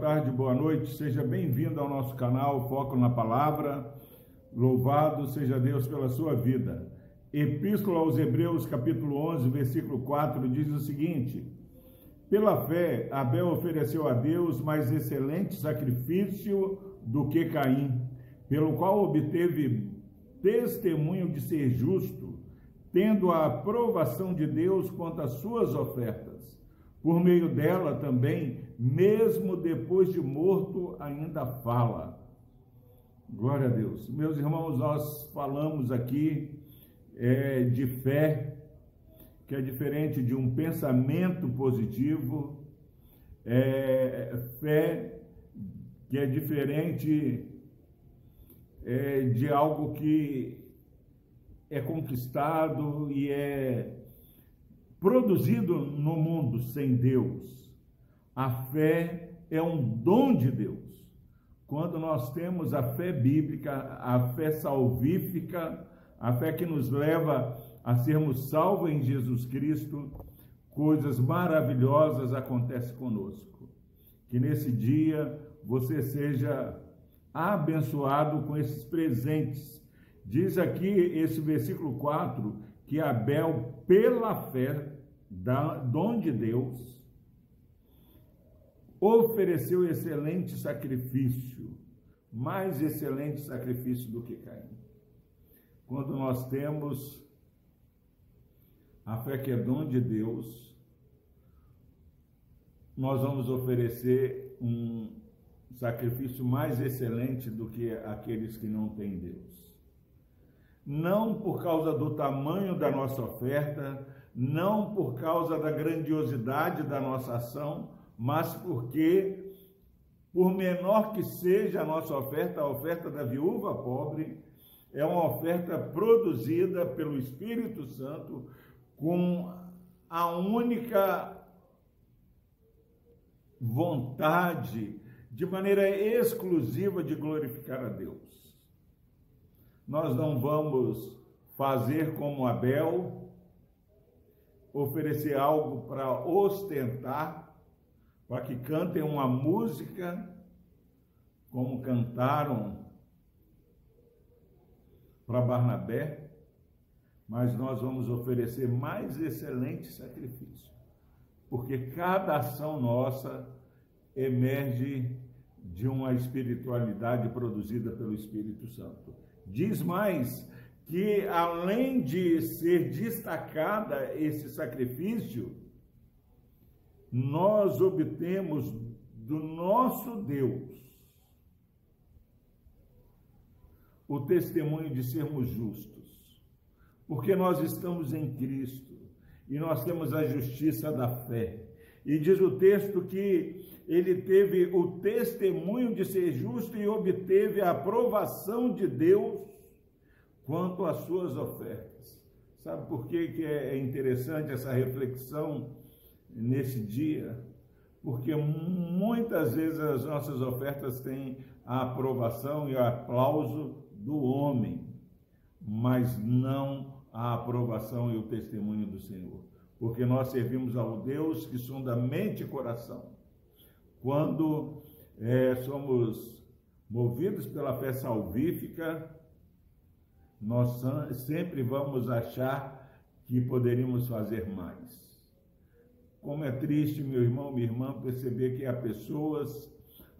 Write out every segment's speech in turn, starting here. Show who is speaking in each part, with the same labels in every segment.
Speaker 1: tarde, boa noite. Seja bem-vindo ao nosso canal Foco na Palavra. Louvado seja Deus pela sua vida. Epístola aos Hebreus, capítulo 11, versículo 4, diz o seguinte: Pela fé, Abel ofereceu a Deus mais excelente sacrifício do que Caim, pelo qual obteve testemunho de ser justo, tendo a aprovação de Deus quanto às suas ofertas. Por meio dela também, mesmo depois de morto, ainda fala. Glória a Deus. Meus irmãos, nós falamos aqui é, de fé, que é diferente de um pensamento positivo, é, fé que é diferente é, de algo que é conquistado e é produzido no mundo sem Deus. A fé é um dom de Deus. Quando nós temos a fé bíblica, a fé salvífica, a fé que nos leva a sermos salvos em Jesus Cristo, coisas maravilhosas acontecem conosco. Que nesse dia você seja abençoado com esses presentes. Diz aqui esse versículo 4 que Abel, pela fé, da, dom de Deus, ofereceu excelente sacrifício, mais excelente sacrifício do que Caim. Quando nós temos a fé que é dom de Deus, nós vamos oferecer um sacrifício mais excelente do que aqueles que não têm Deus não por causa do tamanho da nossa oferta, não por causa da grandiosidade da nossa ação, mas porque, por menor que seja a nossa oferta, a oferta da viúva pobre, é uma oferta produzida pelo Espírito Santo com a única vontade, de maneira exclusiva, de glorificar a Deus. Nós não vamos fazer como Abel, oferecer algo para ostentar, para que cantem uma música como cantaram para Barnabé, mas nós vamos oferecer mais excelente sacrifício, porque cada ação nossa emerge de uma espiritualidade produzida pelo Espírito Santo. Diz mais que além de ser destacada esse sacrifício, nós obtemos do nosso Deus o testemunho de sermos justos, porque nós estamos em Cristo e nós temos a justiça da fé. E diz o texto que ele teve o testemunho de ser justo e obteve a aprovação de Deus quanto às suas ofertas. Sabe por que, que é interessante essa reflexão nesse dia? Porque muitas vezes as nossas ofertas têm a aprovação e o aplauso do homem, mas não a aprovação e o testemunho do Senhor. Porque nós servimos ao Deus que sonda mente e coração quando é, somos movidos pela fé salvífica, nós sempre vamos achar que poderíamos fazer mais. Como é triste, meu irmão, minha irmã, perceber que há pessoas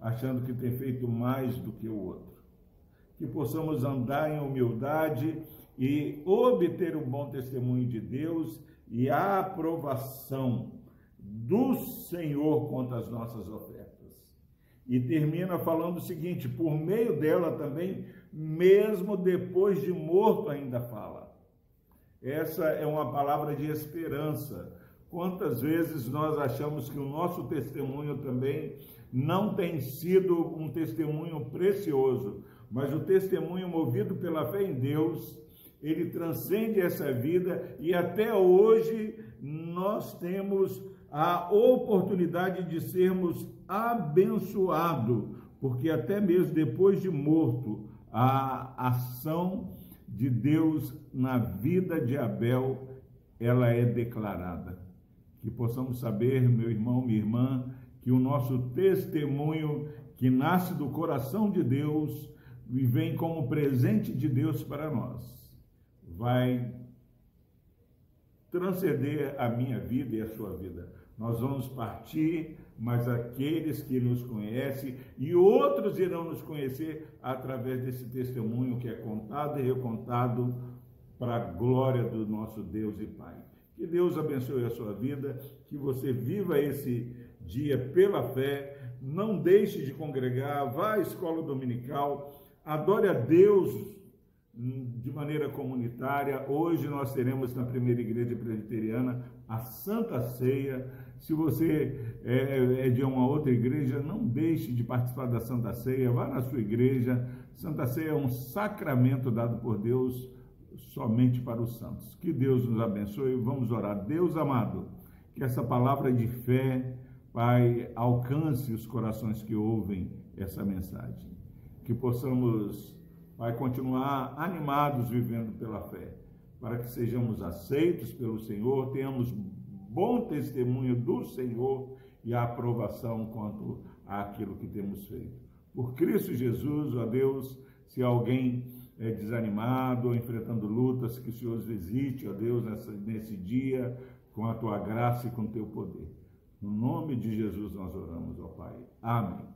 Speaker 1: achando que tem feito mais do que o outro. Que possamos andar em humildade e obter o bom testemunho de Deus e a aprovação do Senhor contra as nossas ofertas. E termina falando o seguinte: por meio dela também, mesmo depois de morto, ainda fala. Essa é uma palavra de esperança. Quantas vezes nós achamos que o nosso testemunho também não tem sido um testemunho precioso, mas o testemunho movido pela fé em Deus, ele transcende essa vida e até hoje nós temos a oportunidade de sermos abençoados, porque até mesmo depois de morto, a ação de Deus na vida de Abel, ela é declarada. Que possamos saber, meu irmão, minha irmã, que o nosso testemunho, que nasce do coração de Deus e vem como presente de Deus para nós, vai transcender a minha vida e a sua vida. Nós vamos partir, mas aqueles que nos conhecem e outros irão nos conhecer através desse testemunho que é contado e recontado para a glória do nosso Deus e Pai. Que Deus abençoe a sua vida, que você viva esse dia pela fé, não deixe de congregar, vá à escola dominical, adore a Deus de maneira comunitária. Hoje nós teremos na primeira igreja presbiteriana a Santa Ceia. Se você é, é, de uma outra igreja, não deixe de participar da Santa Ceia, vá na sua igreja. Santa Ceia é um sacramento dado por Deus somente para os santos. Que Deus nos abençoe. Vamos orar. Deus amado, que essa palavra de fé, Pai, alcance os corações que ouvem essa mensagem. Que possamos, Pai, continuar animados vivendo pela fé, para que sejamos aceitos pelo Senhor, tenhamos bom testemunho do Senhor e a aprovação quanto àquilo que temos feito. Por Cristo Jesus, ó Deus, se alguém é, desanimado ou enfrentando lutas, que o Senhor os visite, ó Deus, nessa, nesse dia, com a tua graça e com o teu poder. No nome de Jesus nós oramos, ó Pai. Amém.